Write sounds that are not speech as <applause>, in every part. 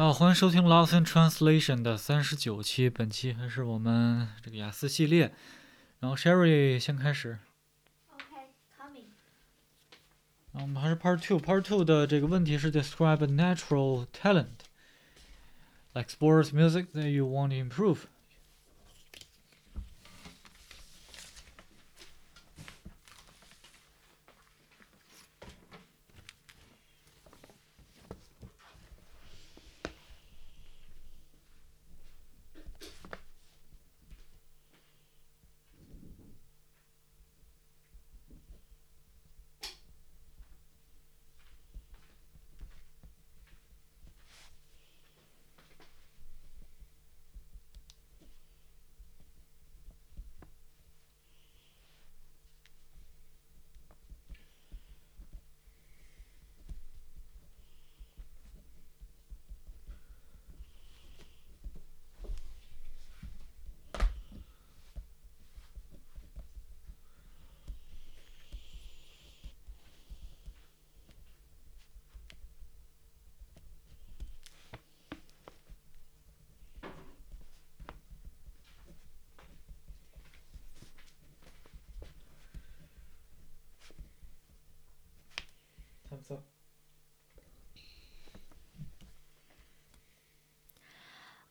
好，欢迎收听 Lost in Translation 的三十九期，本期还是我们这个雅思系列。然后 Sherry 先开始。Okay, coming. 然后我们还是 Part Two。Part Two 的这个问题是 Describe a natural talent, like sports, music that you want to improve.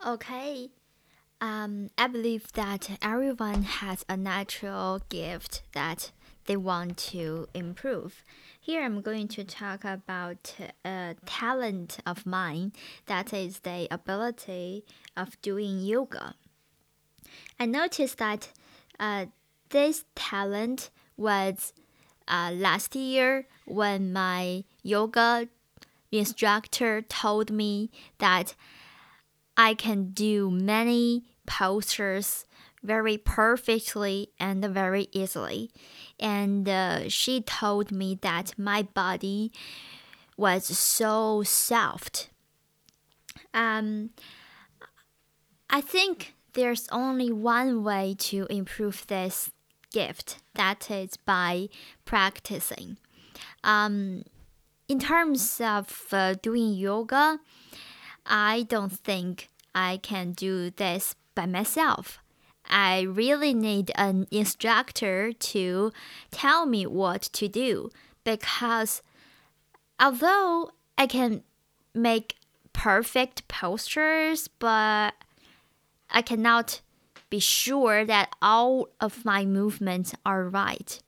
Okay. Um, I believe that everyone has a natural gift that they want to improve. Here I'm going to talk about a talent of mine that is the ability of doing yoga. I noticed that uh, this talent was uh, last year when my yoga instructor told me that I can do many postures very perfectly and very easily. And uh, she told me that my body was so soft. Um, I think there's only one way to improve this gift that is by practicing. Um, in terms of uh, doing yoga, I don't think I can do this by myself. I really need an instructor to tell me what to do because although I can make perfect postures, but I cannot be sure that all of my movements are right.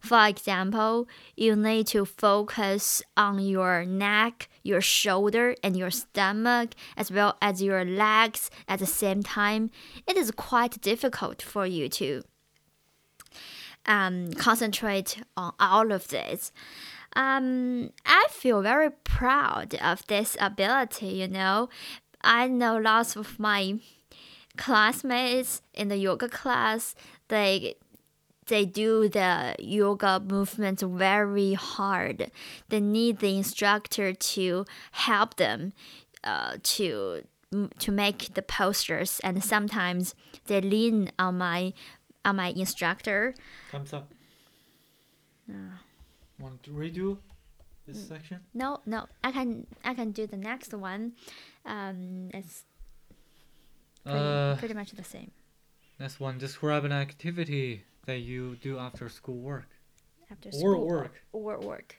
For example, you need to focus on your neck, your shoulder, and your stomach, as well as your legs at the same time. It is quite difficult for you to um, concentrate on all of this. Um, I feel very proud of this ability, you know. I know lots of my classmates in the yoga class, they they do the yoga movements very hard. They need the instructor to help them uh, to to make the postures, and sometimes they lean on my on my instructor. Thumbs up. Want to redo this section? No, no, I can I can do the next one. Um, it's pretty, Uh, pretty much the same. next one. Describe an activity that you do after school work. After Or school work. or work.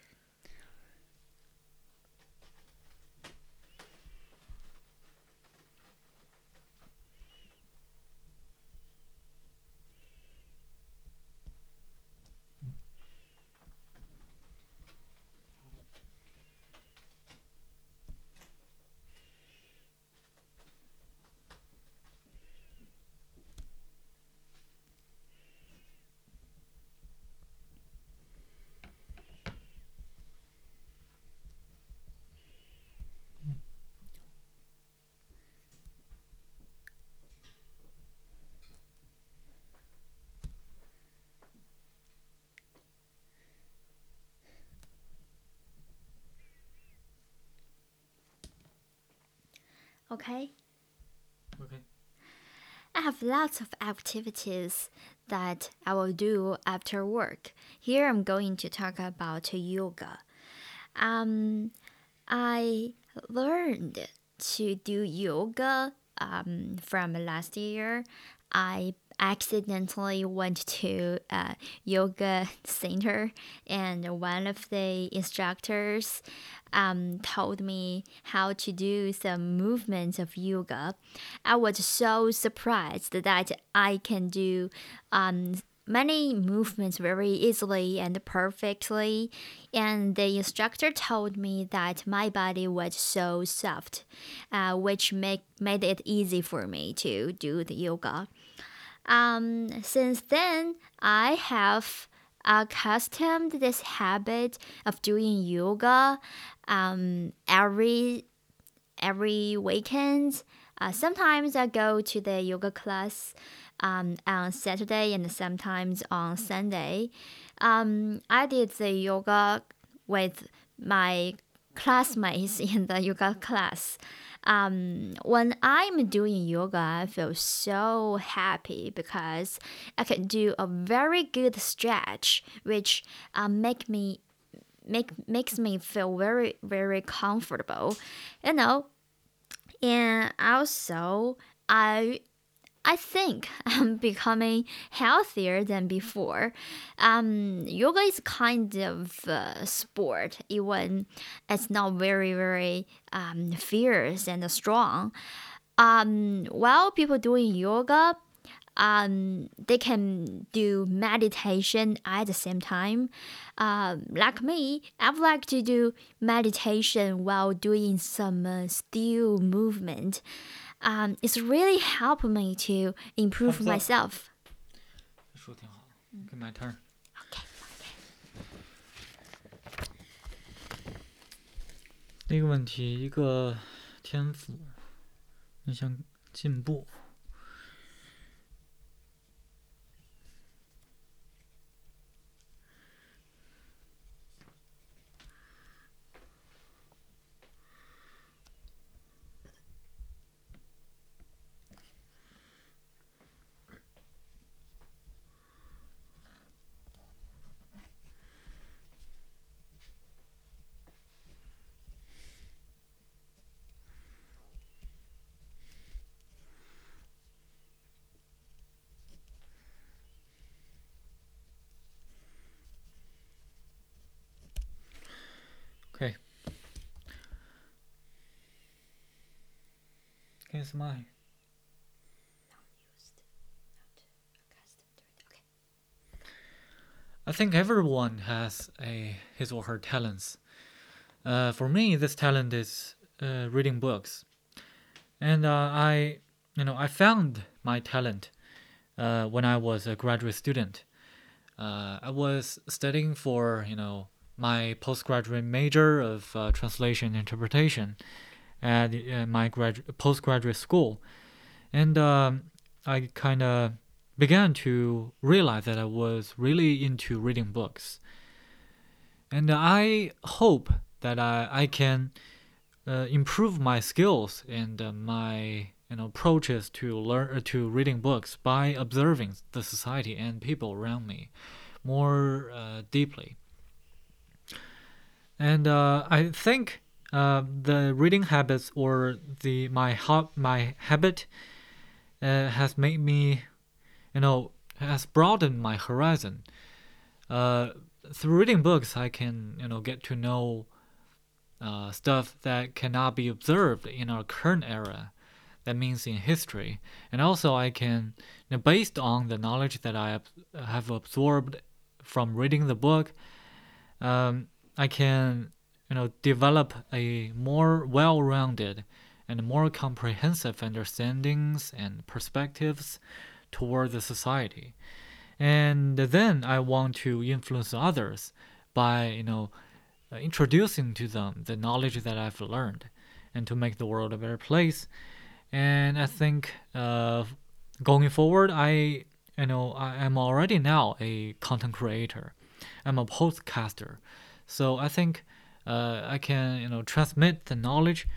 Okay. Okay. I have lots of activities that I will do after work. Here I'm going to talk about yoga. Um, I learned to do yoga um, from last year. I accidentally went to a yoga center, and one of the instructors um, told me how to do some movements of yoga. I was so surprised that I can do um, many movements very easily and perfectly. And the instructor told me that my body was so soft, uh, which make, made it easy for me to do the yoga. Um, since then, I have accustomed this habit of doing yoga um, every every weekend. Uh, sometimes I go to the yoga class um, on Saturday and sometimes on Sunday. Um, I did the yoga with my classmates <laughs> in the yoga class. Um, when I'm doing yoga, I feel so happy because I can do a very good stretch, which uh, make me make makes me feel very very comfortable, you know. And also, I I think I'm <laughs> becoming healthier than before. Um, yoga is kind of a sport, even it's not very, very um, fierce and strong. Um, while people doing yoga, um, they can do meditation at the same time. Um, like me, I would like to do meditation while doing some uh, still movement um, it's really helped me to improve Thumbs up. myself. 说挺好，Good my turn。 Okay. 第一个问题，一个天赋，你想进步， I think everyone has a his or her talents. Uh, for me, this talent is uh, reading books, and uh, I, you know, I found my talent uh, when I was a graduate student. Uh, I was studying for you know my postgraduate major of uh, translation interpretation at uh, my gradu- postgraduate school, and um, I kind of began to realize that I was really into reading books. And I hope that I, I can uh, improve my skills and uh, my you know approaches to learn uh, to reading books by observing the society and people around me more uh, deeply. And uh, I think uh, the reading habits or the my ha- my habit uh, has made me you know, has broadened my horizon. Uh, through reading books, I can, you know, get to know uh, stuff that cannot be observed in our current era. That means in history, and also I can, you know, based on the knowledge that I have absorbed from reading the book, um, I can, you know, develop a more well-rounded and more comprehensive understandings and perspectives toward the society. And then i want to influence others by you know introducing to them the knowledge that i've learned and to make the world a better place. And i think uh, going forward i you know i am already now a content creator. I'm a podcaster. So i think uh, I can you know transmit the knowledge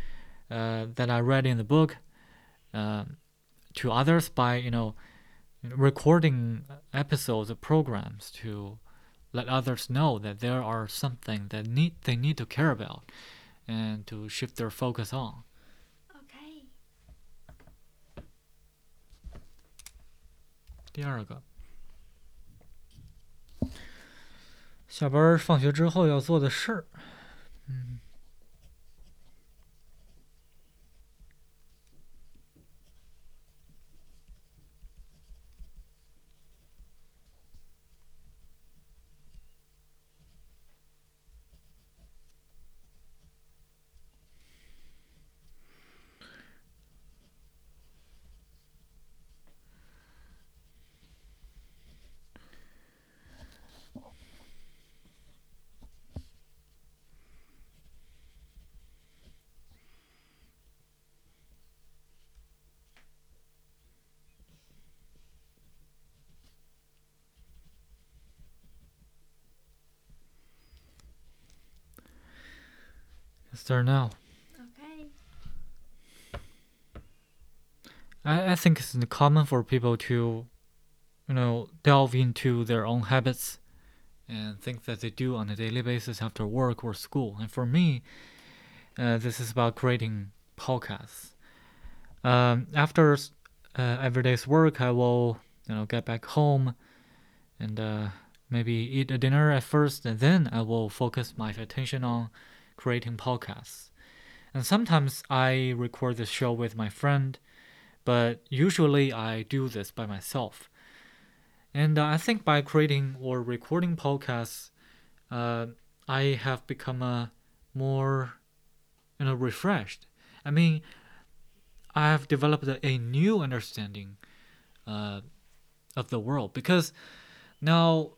uh, that I read in the book uh, to others by you know recording episodes of programs to let others know that there are something that need they need to care about and to shift their focus on. Okay. 第二个。下班放学之后要做的事儿。Mm-hmm. 嗯。Start now. Okay. I, I think it's common for people to, you know, delve into their own habits and things that they do on a daily basis after work or school. And for me, uh, this is about creating podcasts. Um, after uh, every day's work, I will, you know, get back home and uh, maybe eat a dinner at first, and then I will focus my attention on creating podcasts. And sometimes I record this show with my friend, but usually I do this by myself. And I think by creating or recording podcasts, uh, I have become a more, you know, refreshed. I mean, I have developed a, a new understanding uh, of the world because now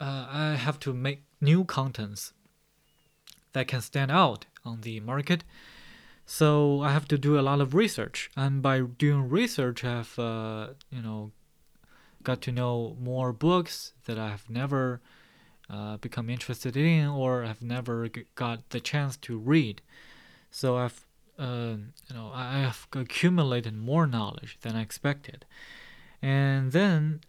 uh, I have to make new contents that can stand out on the market. So I have to do a lot of research, and by doing research, I've uh, you know got to know more books that I've never uh, become interested in or have never got the chance to read. So I've uh, you know I have accumulated more knowledge than I expected, and then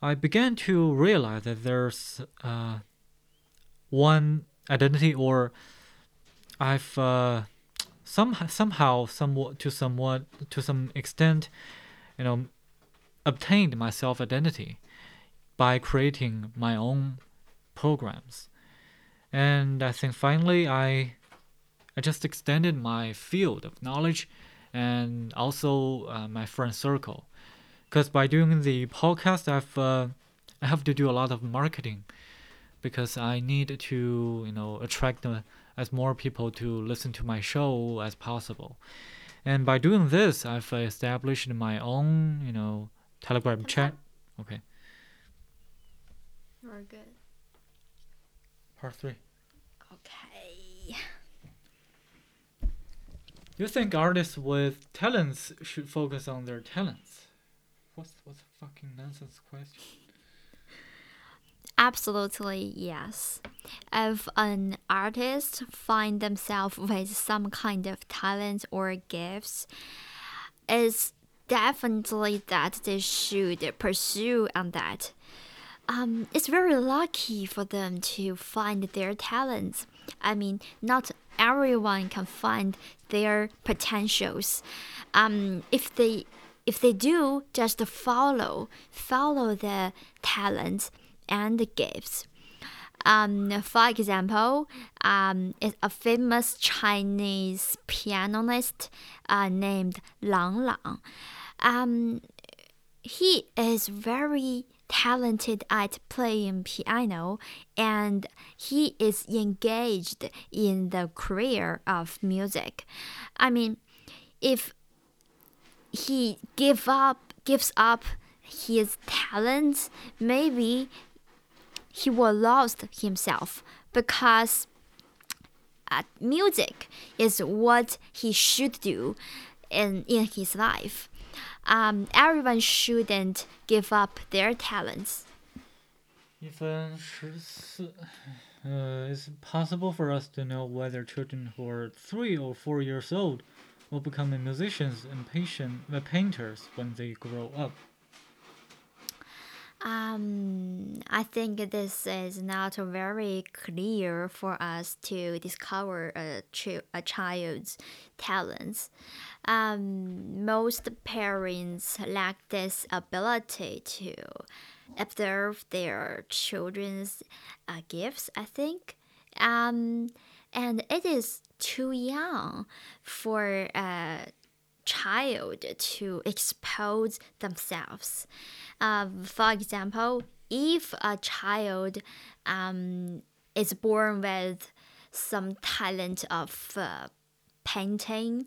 I began to realize that there's uh, one identity or I've uh, some somehow somewhat to somewhat to some extent you know obtained my self identity by creating my own programs. And I think finally I I just extended my field of knowledge and also uh, my friend circle. Because by doing the podcast I've uh, I have to do a lot of marketing because I need to, you know, attract as more people to listen to my show as possible. And by doing this, I've established my own, you know, Telegram chat. Okay. Very good. Part three. Okay. You think artists with talents should focus on their talents? What's what's a fucking nonsense question? Absolutely, yes. If an artist find themselves with some kind of talent or gifts, it's definitely that they should pursue on that. Um, it's very lucky for them to find their talents. I mean, not everyone can find their potentials. Um, if they if they do, just follow follow the talent and gifts. Um, for example, um, is a famous Chinese pianist uh, named Lang Lang. Um, he is very talented at playing piano and he is engaged in the career of music. I mean, if he give up gives up his talents, maybe he will lost himself because uh, music is what he should do in, in his life. Um, everyone shouldn't give up their talents. 一分十四. Uh, it's possible for us to know whether children who are three or four years old will become musicians and patient, uh, painters when they grow up. Um, I think this is not very clear for us to discover a, ch- a child's talents. Um, most parents lack this ability to observe their children's uh, gifts, I think. Um, and it is too young for a child to expose themselves. Uh, for example, if a child um, is born with some talent of uh, painting,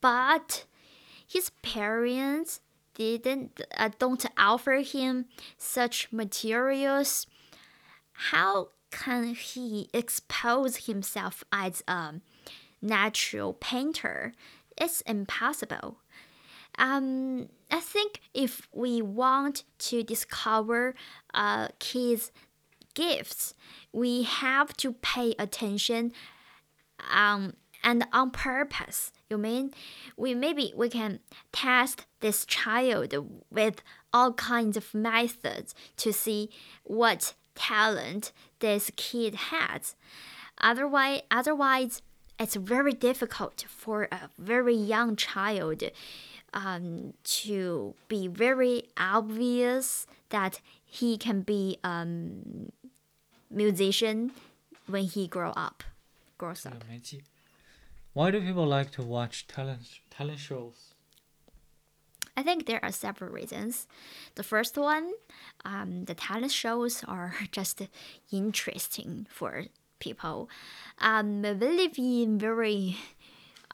but his parents didn't uh, don't offer him such materials, how can he expose himself as a natural painter? It's impossible. Um, I think if we want to discover a kid's gifts, we have to pay attention um, and on purpose. You mean we maybe we can test this child with all kinds of methods to see what talent this kid has. Otherwise, otherwise, it's very difficult for a very young child um, to be very obvious that he can be a um, musician when he grow up, grows up. Why do people like to watch talent talent shows? I think there are several reasons. The first one, um, the talent shows are <laughs> just interesting for people. Um, we live in very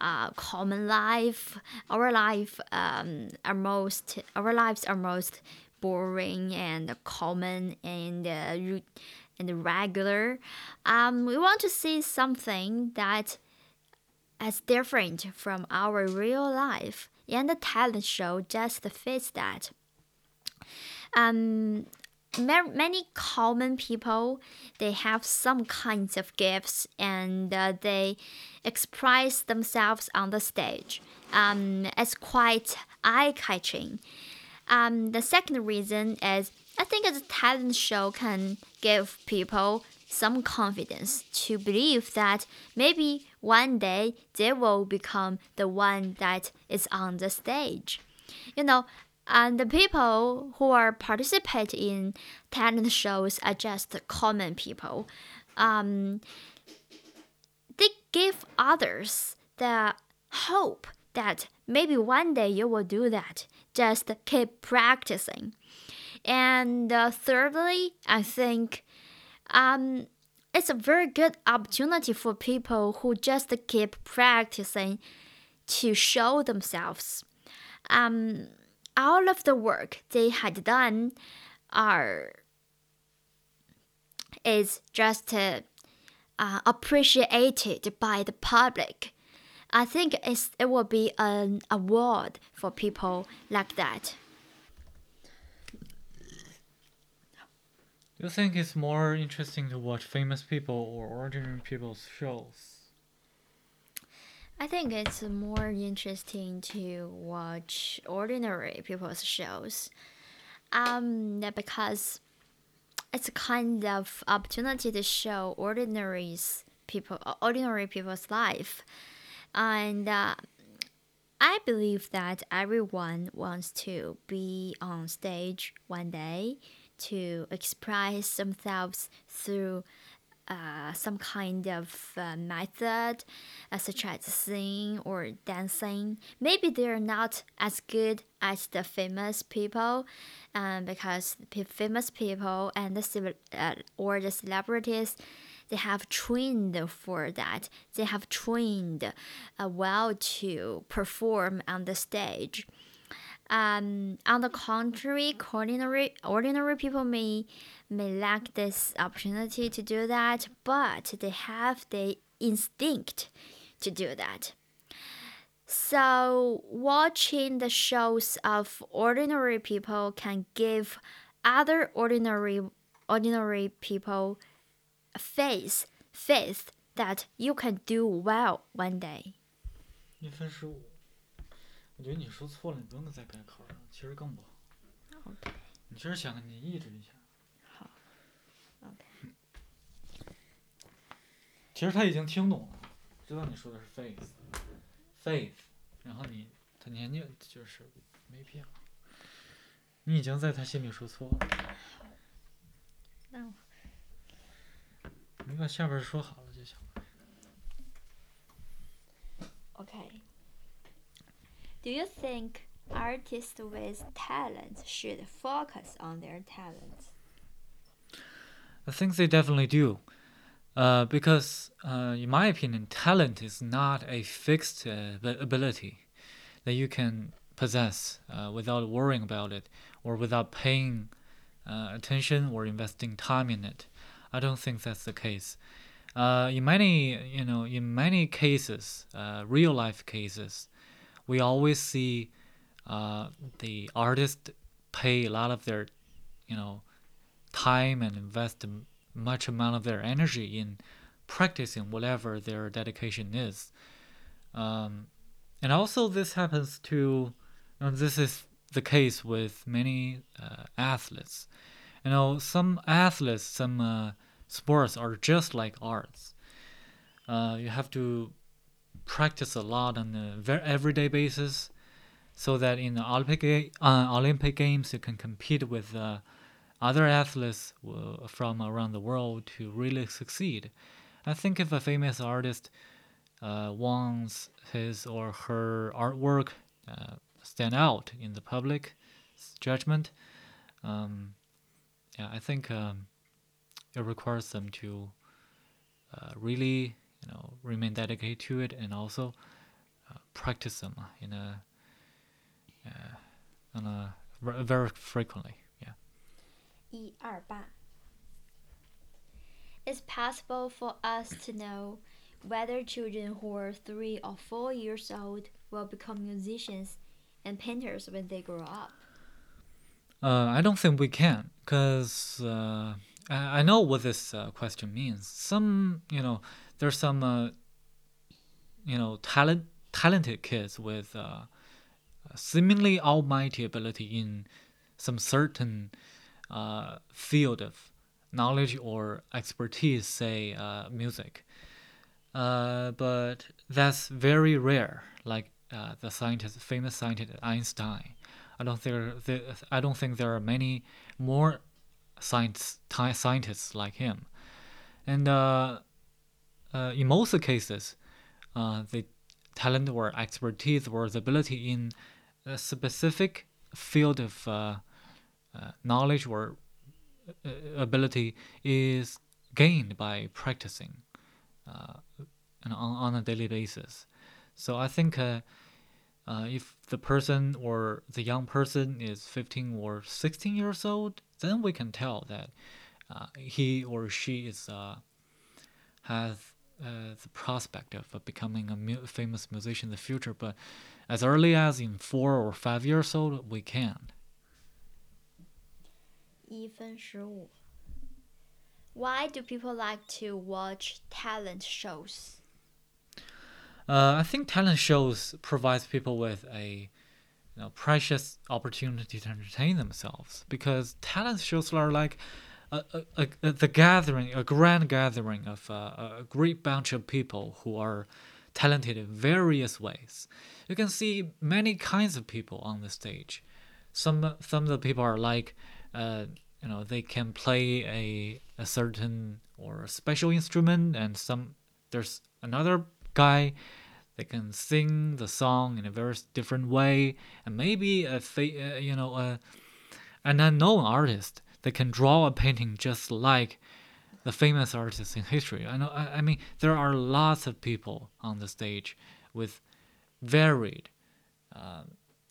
uh, common life. Our life um, are most our lives are most boring and common and uh, and regular. Um, we want to see something that is different from our real life and the talent show just fits that. Um, many common people they have some kinds of gifts and uh, they express themselves on the stage. Um, it's quite eye-catching. Um, the second reason is I think a talent show can give people some confidence to believe that maybe one day they will become the one that is on the stage. You know, and the people who are participate in talent shows are just common people. Um, they give others the hope that maybe one day you will do that. Just keep practicing. And uh, thirdly, I think um, it's a very good opportunity for people who just keep practicing to show themselves. Um, all of the work they had done are is just uh, uh, appreciated by the public. I think it's, it will be an award for people like that. Do you think it's more interesting to watch famous people or ordinary people's shows? I think it's more interesting to watch ordinary people's shows. Um, because it's a kind of opportunity to show ordinaries people, ordinary people's life, and uh, I believe that everyone wants to be on stage one day to express themselves through uh, some kind of uh, method, uh, such as singing or dancing. Maybe they're not as good as the famous people, um, because famous people and the uh, or the celebrities, they have trained for that. They have trained uh, well to perform on the stage. Um, on the contrary, ordinary ordinary people may may lack this opportunity to do that, but they have the instinct to do that. So, watching the shows of ordinary people can give other ordinary ordinary people faith faith that you can do well one day. 一分十五。 我觉得你说错了，你不用再改口了，其实更不好。OK。你其实想你抑制一下。好，OK。其实他已经听懂了，知道你说的是 faith，faith，然后你他年纪就是没必要，你已经在他心里说错了。那我你把下边说好了就行了。Okay. Do you think artists with talent should focus on their talents? I think they definitely do. Uh, because, uh, in my opinion, talent is not a fixed uh, ability that you can possess uh, without worrying about it or without paying uh, attention or investing time in it. I don't think that's the case. Uh, in many, you know, in many cases, real life cases, we always see uh, the artist pay a lot of their, you know, time and invest much amount of their energy in practicing whatever their dedication is. Um, and also, this happens to, and this is the case with many uh, athletes. You know, some athletes, some uh, sports are just like arts. Uh, you have to practice a lot on a very everyday basis, so that in the Olympic uh, Olympic games you can compete with uh, other athletes from around the world to really succeed. I think if a famous artist uh, wants his or her artwork uh, stand out in the public judgment, um, yeah, I think um, it requires them to uh, really, you know, remain dedicated to it and also uh, practice them in a, uh, on a ver- very frequently. Yeah. 一二八. It's possible for us to know whether children who are three or four years old will become musicians and painters when they grow up. Uh, I don't think we can, because uh, I, I know what this uh, question means. Some, you know, there's some, uh, you know, talent, talented kids with uh, seemingly almighty ability in some certain uh, field of knowledge or expertise, say uh, music. Uh, but that's very rare. Like uh, the scientist, famous scientist Einstein. I don't think there, I don't think there are many more science scientists like him. And uh, in most cases, uh, the talent or expertise or the ability in a specific field of uh, uh, knowledge or uh, ability is gained by practicing uh, on, on a daily basis. So I think if the person or the young person is 15 or 16 years old, then we can tell that he or she is has uh, the prospect of uh, becoming a mu- famous musician in the future. But as early as in four or five years old, we can't. 一分十五. Why do people like to watch talent shows? Uh, I think talent shows provides people with a you know, precious opportunity to entertain themselves because talent shows are like a, a, a, the gathering, a grand gathering of uh, a great bunch of people who are talented in various ways. You can see many kinds of people on the stage. Some some of the people are like, uh, you know, they can play a a certain or a special instrument, and some there's another guy they can sing the song in a very different way and maybe a uh, you know a, an unknown artist that can draw a painting just like the famous artists in history. I know i, I mean there are lots of people on the stage with varied uh,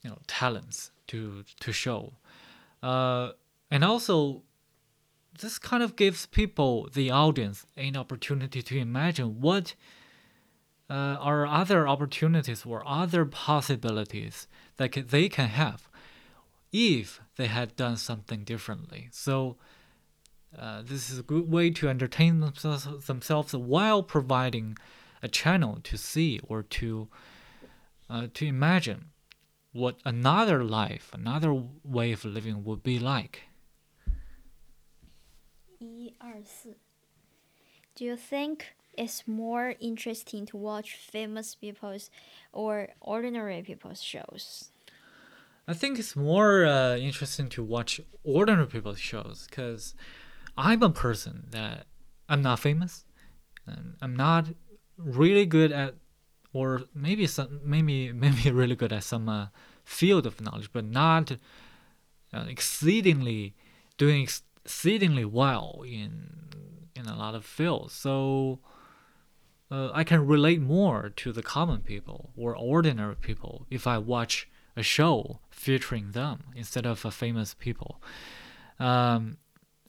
you know talents to to show. Uh, and also this kind of gives people the audience an opportunity to imagine what uh, are other opportunities or other possibilities that ca- they can have if they had done something differently. So, uh, this is a good way to entertain themselves, themselves while providing a channel to see or to uh, to imagine what another life, another way of living would be like. 一二四。Do you think it's more interesting to watch famous people's or ordinary people's shows? I think it's more uh, interesting to watch ordinary people's shows because I'm a person that I'm not famous and I'm not really good at or maybe some maybe <laughs> maybe really good at some uh, field of knowledge but not uh, exceedingly doing exceedingly well in in a lot of fields. So uh, I can relate more to the common people or ordinary people if I watch a show featuring them instead of a famous people. Um,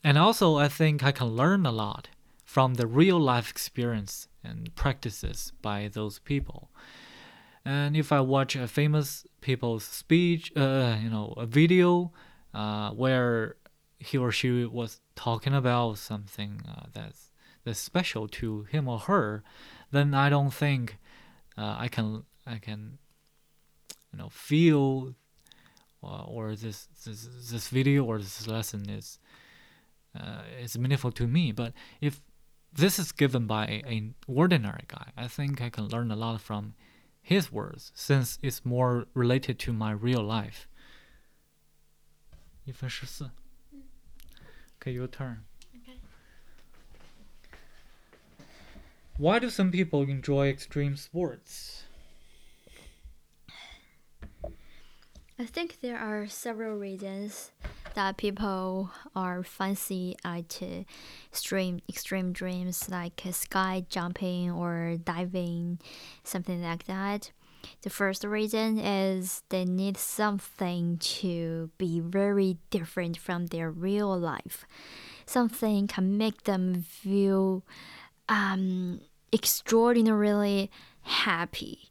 and also, I think I can learn a lot from the real life experience and practices by those people. And if I watch a famous people's speech, uh, you know, a video uh, where he or she was talking about something uh, that's that's special to him or her, then I don't think uh, I can I can you know feel uh, or this, this this video or this lesson is uh, is meaningful to me. But if this is given by an ordinary guy, I think I can learn a lot from his words since it's more related to my real life. 一分十四。Okay, your turn. Why do some people enjoy extreme sports? I think there are several reasons that people are fancy at extreme extreme dreams like sky jumping or diving, something like that. The first reason is they need something to be very different from their real life. Something can make them feel um, extraordinarily happy.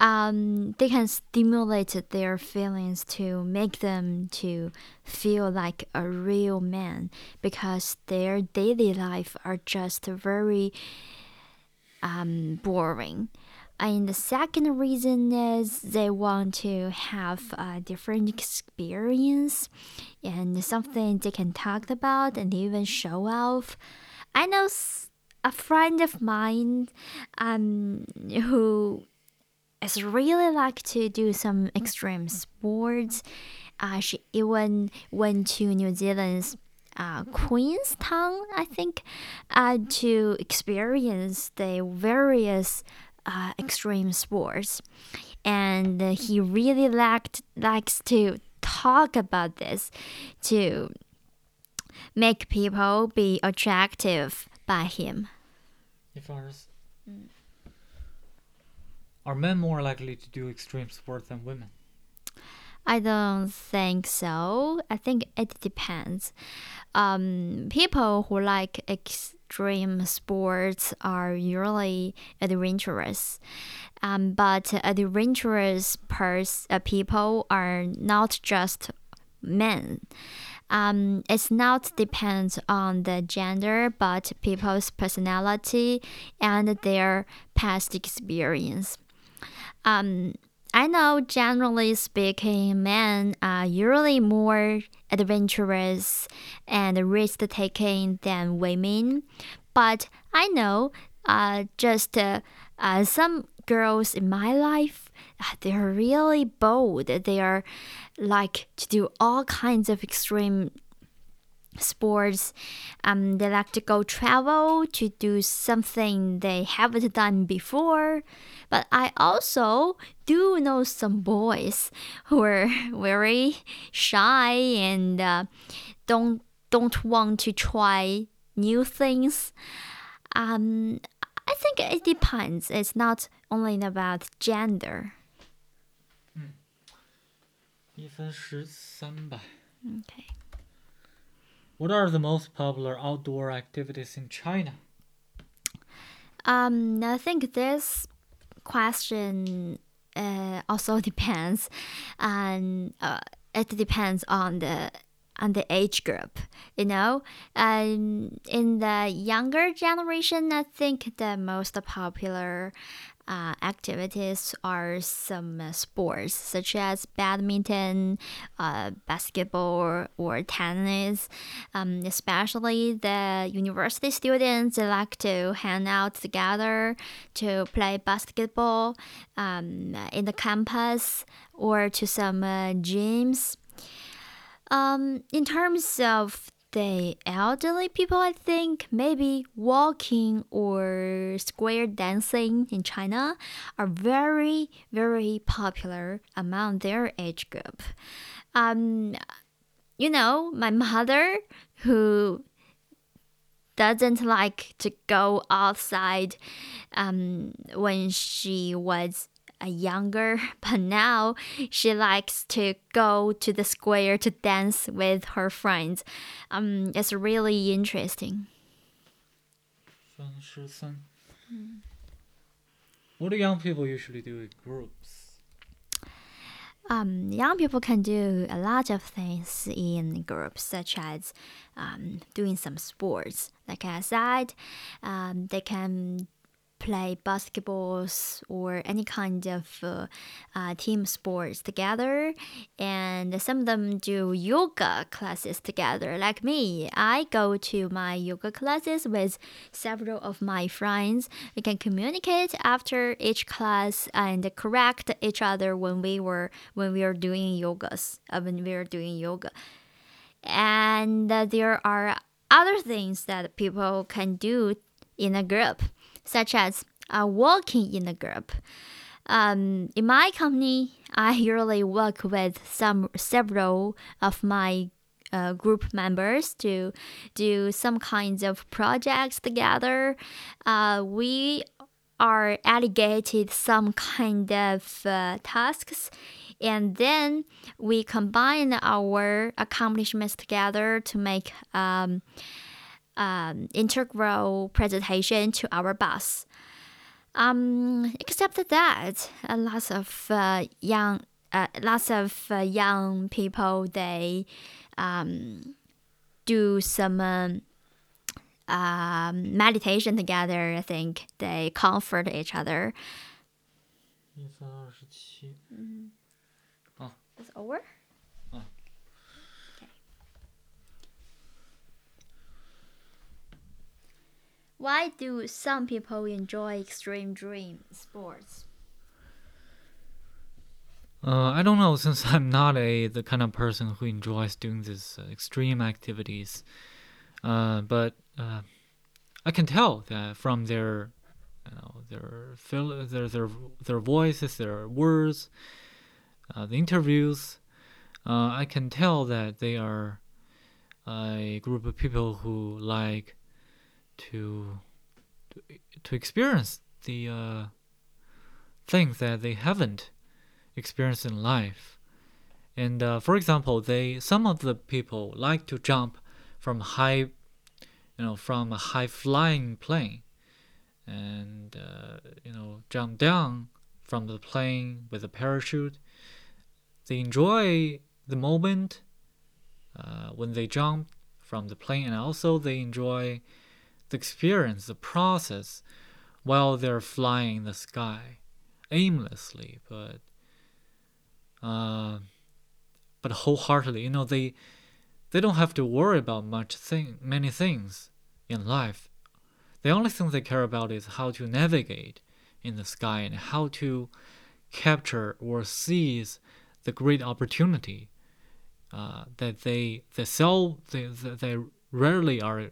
Um, they can stimulate their feelings to make them to feel like a real man because their daily life are just very um, boring. And the second reason is they want to have a different experience and something they can talk about and even show off. I know a friend of mine um, who is really like to do some extreme sports. Uh, she even went to New Zealand's uh, Queenstown, I think, uh, to experience the various uh, extreme sports. And he really liked likes to talk about this to make people be attractive by him. If ours. Are men more likely to do extreme sports than women? I don't think so. I think it depends. Um, people who like extreme sports are usually adventurous, um, but adventurous pers- uh, people are not just men. Um, it's not depends on the gender, but people's personality and their past experience. Um, I know, generally speaking, men are usually more adventurous and risk taking than women. But I know, uh, just uh, uh, some girls in my life, uh, they're really bold. They are like to do all kinds of extreme sports. Um, they like to go travel to do something they haven't done before. But I also do know some boys who are <laughs> very shy and uh, don't don't want to try new things. Um, I think it depends. It's not only about gender. Okay. What are the most popular outdoor activities in China? Um, I think this question uh, also <laughs> depends, and uh, it depends on the on the age group. You know, um, in the younger generation, I think the most popular uh, activities are some uh, sports such as badminton, uh, basketball, or tennis. Um, especially the university students like to hang out together to play basketball um, in the campus or to some uh, gyms. Um, in terms of the elderly people, I think maybe walking or square dancing in China are very, very popular among their age group. Um, you know, my mother, who doesn't like to go outside um, when she was younger, <laughs> but now she likes to go to the square to dance with her friends. Um, it's really interesting. What do young people usually do in groups? Um, young people can do a lot of things in groups, such as um, doing some sports. Like I said, um, they can play basketballs or any kind of uh, uh, team sports together. And some of them do yoga classes together. Like me, I go to my yoga classes with several of my friends. We can communicate after each class and correct each other when we were when we are doing yogas. Uh, when we are doing yoga, and uh, there are other things that people can do in a group such as uh, working in a group. Um, in my company, <laughs> I usually work with some several of my uh, group members to do some kinds of projects together. Uh, we are allocated some kind of uh, tasks and then we combine our accomplishments together to make um, um, integral presentation to our boss. Um, except that, uh, lots of uh, young, uh, lots of uh, young people they um, do some um, um meditation together. I think they comfort each other. Mm. Oh. It's over. Why do some people enjoy extreme dream sports? Uh, I don't know since I'm not a the kind of person who enjoys doing these uh, extreme activities. Uh, but uh, I can tell that from their, you know, their their their their voices, their words, uh, the interviews. Uh, I can tell that they are a group of people who like to to, experience the uh, things that they haven't experienced in life. And uh, for example, they some of the people like to jump from high, you know, from a high flying plane, and uh, you know, jump down from the plane with a parachute. They enjoy the moment uh, when they jump from the plane, and also they enjoy experience, the process, while they're flying in the sky, aimlessly, but uh, but wholeheartedly. You know, they they don't have to worry about much thing, many things in life. The only thing they care about is how to navigate in the sky and how to capture or seize the great opportunity uh, that they they sell they, they rarely are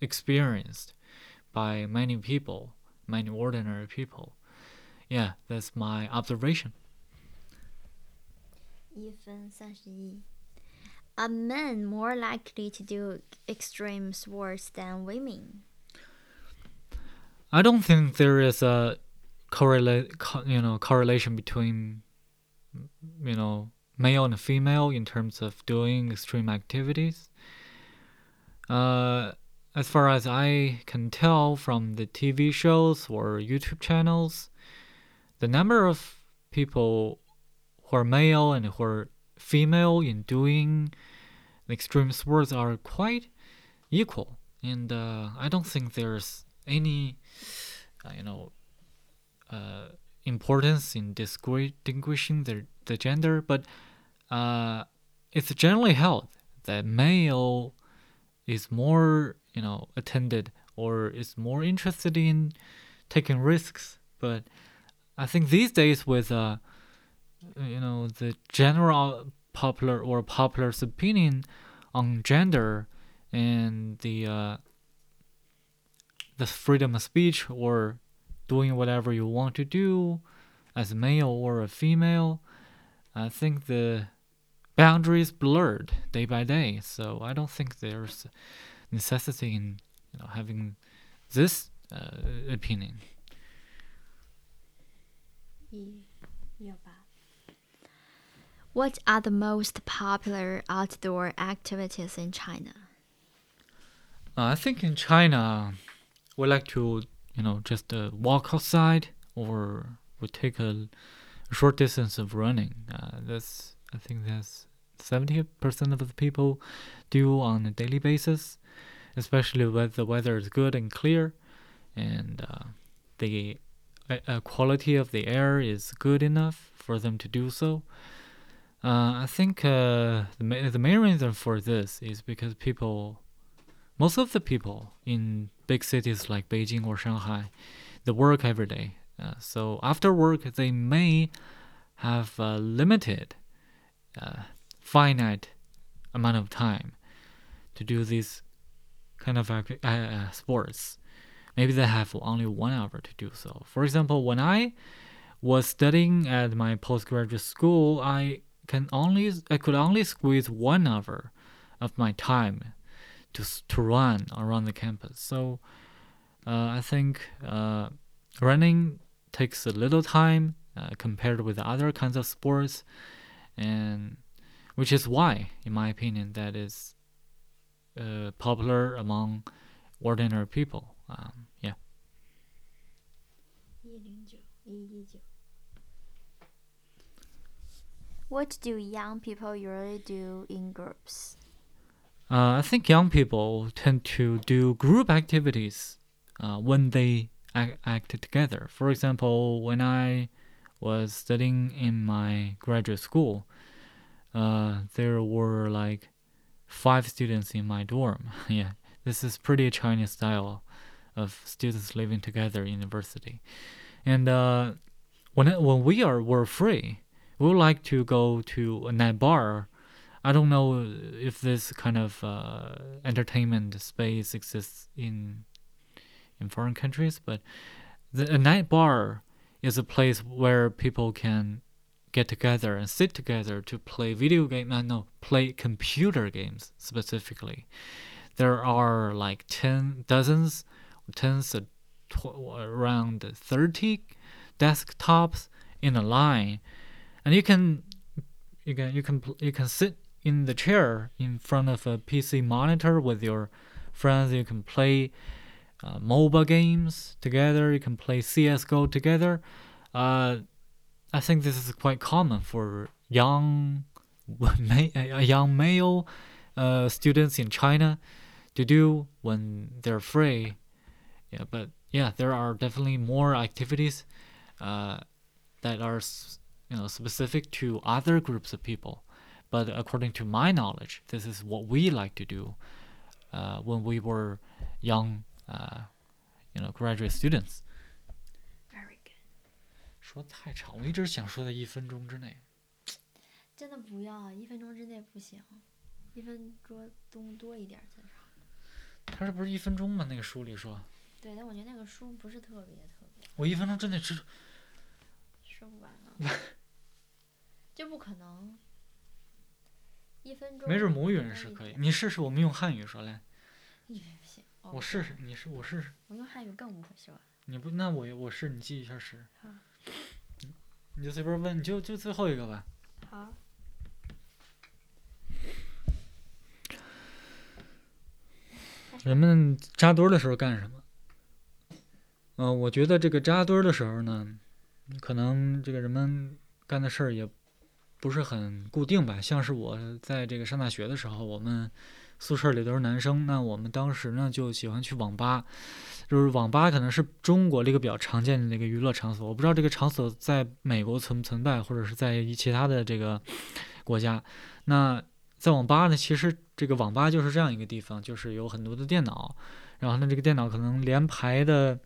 experienced by many people, many ordinary people. Yeah, that's my observation. Are men more likely to do extreme sports than women? I don't think there is a correlate, you know, correlation between, you know, male and female in terms of doing extreme activities. Uh, as far as I can tell from the TV shows or YouTube channels, the number of people who are male and who are female in doing extreme sports are quite equal, and uh, I don't think there's any, uh, you know, uh, importance in distinguishing the the gender, but uh, it's generally held that male is more, you know, attended or is more interested in taking risks. But I think these days, with uh, you know, the general popular or popular's opinion on gender and the uh, the freedom of speech or doing whatever you want to do as a male or a female, I think the boundaries blurred day by day. So I don't think there's necessity in you know, having this uh, opinion. What are the most popular outdoor activities in China? Uh, I think in China, we like to, you know, just uh, walk outside or we take a short distance of running. Uh, that's I think that's seventy percent of the people do on a daily basis, especially when the weather is good and clear, and uh, the uh, quality of the air is good enough for them to do so. Uh, I think uh, the, ma- the main reason for this is because people, most of the people in big cities like Beijing or Shanghai, they work every day. Uh, so after work, they may have limited, uh, finite amount of time to do these kind of uh, sports. Maybe they have only one hour to do so. For example, when I was studying at my postgraduate school, I can only I could only squeeze one hour of my time to to run around the campus. So uh, I think uh, running takes a little time uh, compared with other kinds of sports, and which is why, in my opinion, that is uh, popular among ordinary people. Um, yeah. What do young people usually do in groups? Uh, I think young people tend to do group activities uh, when they act, act together. For example, when I was studying in my graduate school, uh, there were like five students in my dorm. <laughs> yeah, this is pretty Chinese style of students living together in university. And uh, when when we are were free, we would like to go to a night bar. I don't know if this kind of uh, entertainment space exists in in foreign countries, but the, a night bar is a place where people can get together and sit together to play video game. Uh, no, play computer games specifically. There are like ten dozens, tens, of tw- around thirty desktops in a line and you can you can you can you can sit in the chair in front of a PC monitor with your friends. You can play uh, mobile games together. You can play CS:GO together. Uh, I think this is quite common for young <laughs> young male uh, students in China to do when they're free. Yeah, but yeah, there are definitely more activities uh, that are you know specific to other groups of people but according to my knowledge this is what we like to do uh, when we were young uh, you know graduate students. 说太长，我一直想说在一分钟之内。<tsk> 真的不要，一分钟之内不行，一分钟多多一点最少。他这不是一分钟吗？那个书里说。对，但我觉得那个书不是特别特别。我一分钟之内只说不完了，<laughs> 就不可能。一分钟。没准母语人是可以，你试试，我们用汉语说来。行。我试试，你试，我试试。我用汉语更不会说。你不，那我我试，你记一下试。好。你就随便问，你就就最后一个吧。好。人们扎堆儿的时候干什么？嗯，我觉得这个扎堆儿的时候呢，可能这个人们干的事儿也不是很固定吧。像是我在这个上大学的时候，我们宿舍里都是男生，那我们当时呢就喜欢去网吧。就是网吧可能是中国的一个比较常见的那个娱乐场所，我不知道这个场所在美国存不存在，或者是在其他的这个国家。那在网吧呢，其实这个网吧就是这样一个地方，就是有很多的电脑，然后呢，这个电脑可能连排的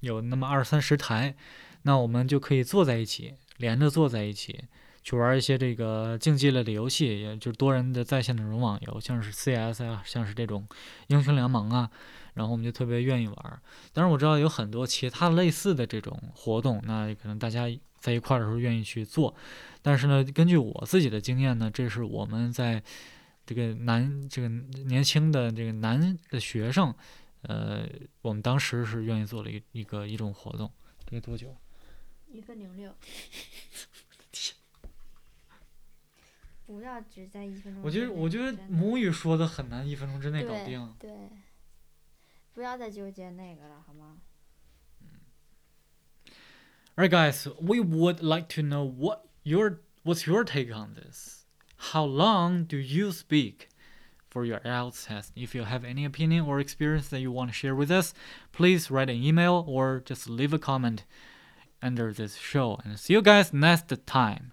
有那么二三十台，那我们就可以坐在一起，连着坐在一起。去玩一些这个竞技类的游戏，也就是多人的在线的这种网游，像是 CS 啊，像是这种英雄联盟啊，然后我们就特别愿意玩。当然我知道有很多其他类似的这种活动，那可能大家在一块儿的时候愿意去做。但是呢，根据我自己的经验呢，这是我们在这个男这个年轻的这个男的学生，呃，我们当时是愿意做的一一个一种活动。这个多久？一分零六。<laughs> 不要只在一分钟。我觉得，我觉得母语说的很难，一分钟之内搞定。对，不要再纠结那个了，好吗？Alright, guys, we would like to know what your what's your take on this. How long do you speak for your IELTS test? If you have any opinion or experience that you want to share with us, please write an email or just leave a comment under this show. And see you guys next time.